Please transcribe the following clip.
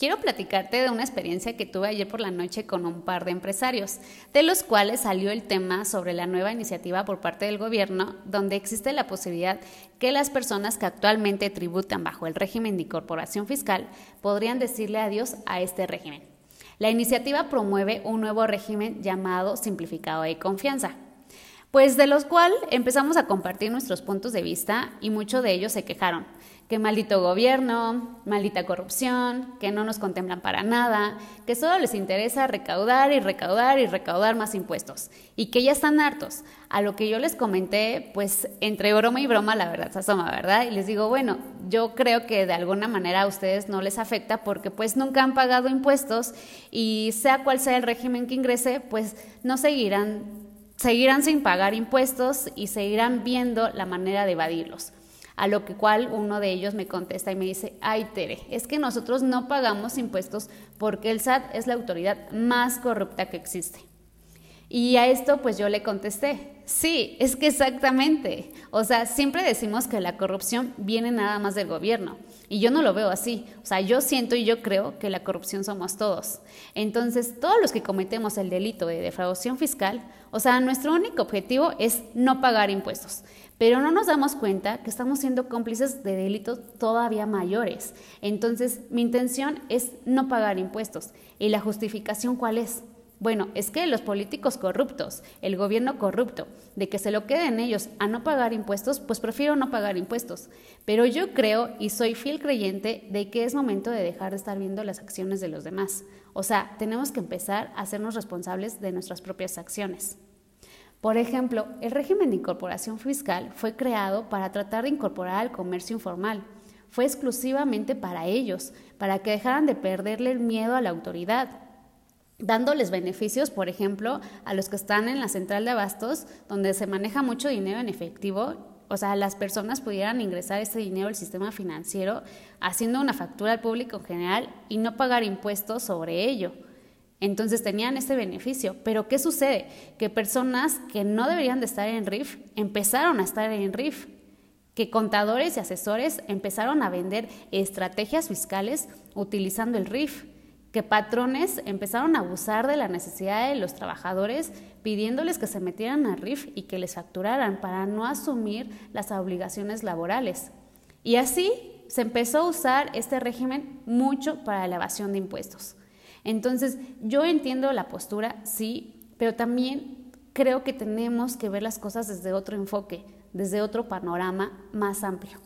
Quiero platicarte de una experiencia que tuve ayer por la noche con un par de empresarios, de los cuales salió el tema sobre la nueva iniciativa por parte del gobierno, donde existe la posibilidad que las personas que actualmente tributan bajo el régimen de incorporación fiscal podrían decirle adiós a este régimen. La iniciativa promueve un nuevo régimen llamado simplificado de confianza, pues de los cuales empezamos a compartir nuestros puntos de vista y muchos de ellos se quejaron que maldito gobierno, maldita corrupción, que no nos contemplan para nada, que solo les interesa recaudar y recaudar y recaudar más impuestos y que ya están hartos. A lo que yo les comenté, pues entre broma y broma la verdad se asoma, ¿verdad? Y les digo, bueno, yo creo que de alguna manera a ustedes no les afecta porque pues nunca han pagado impuestos y sea cual sea el régimen que ingrese, pues no seguirán seguirán sin pagar impuestos y seguirán viendo la manera de evadirlos. A lo que cual uno de ellos me contesta y me dice, ay Tere, es que nosotros no pagamos impuestos porque el SAT es la autoridad más corrupta que existe. Y a esto pues yo le contesté, sí, es que exactamente. O sea, siempre decimos que la corrupción viene nada más del gobierno. Y yo no lo veo así. O sea, yo siento y yo creo que la corrupción somos todos. Entonces, todos los que cometemos el delito de defraudación fiscal, o sea, nuestro único objetivo es no pagar impuestos pero no nos damos cuenta que estamos siendo cómplices de delitos todavía mayores. Entonces, mi intención es no pagar impuestos. ¿Y la justificación cuál es? Bueno, es que los políticos corruptos, el gobierno corrupto, de que se lo queden ellos a no pagar impuestos, pues prefiero no pagar impuestos. Pero yo creo y soy fiel creyente de que es momento de dejar de estar viendo las acciones de los demás. O sea, tenemos que empezar a hacernos responsables de nuestras propias acciones. Por ejemplo, el régimen de incorporación fiscal fue creado para tratar de incorporar al comercio informal. Fue exclusivamente para ellos, para que dejaran de perderle el miedo a la autoridad, dándoles beneficios, por ejemplo, a los que están en la central de abastos, donde se maneja mucho dinero en efectivo, o sea, las personas pudieran ingresar ese dinero al sistema financiero haciendo una factura al público en general y no pagar impuestos sobre ello. Entonces tenían ese beneficio. Pero ¿qué sucede? Que personas que no deberían de estar en RIF empezaron a estar en RIF. Que contadores y asesores empezaron a vender estrategias fiscales utilizando el RIF. Que patrones empezaron a abusar de la necesidad de los trabajadores pidiéndoles que se metieran a RIF y que les facturaran para no asumir las obligaciones laborales. Y así se empezó a usar este régimen mucho para la evasión de impuestos. Entonces, yo entiendo la postura, sí, pero también creo que tenemos que ver las cosas desde otro enfoque, desde otro panorama más amplio.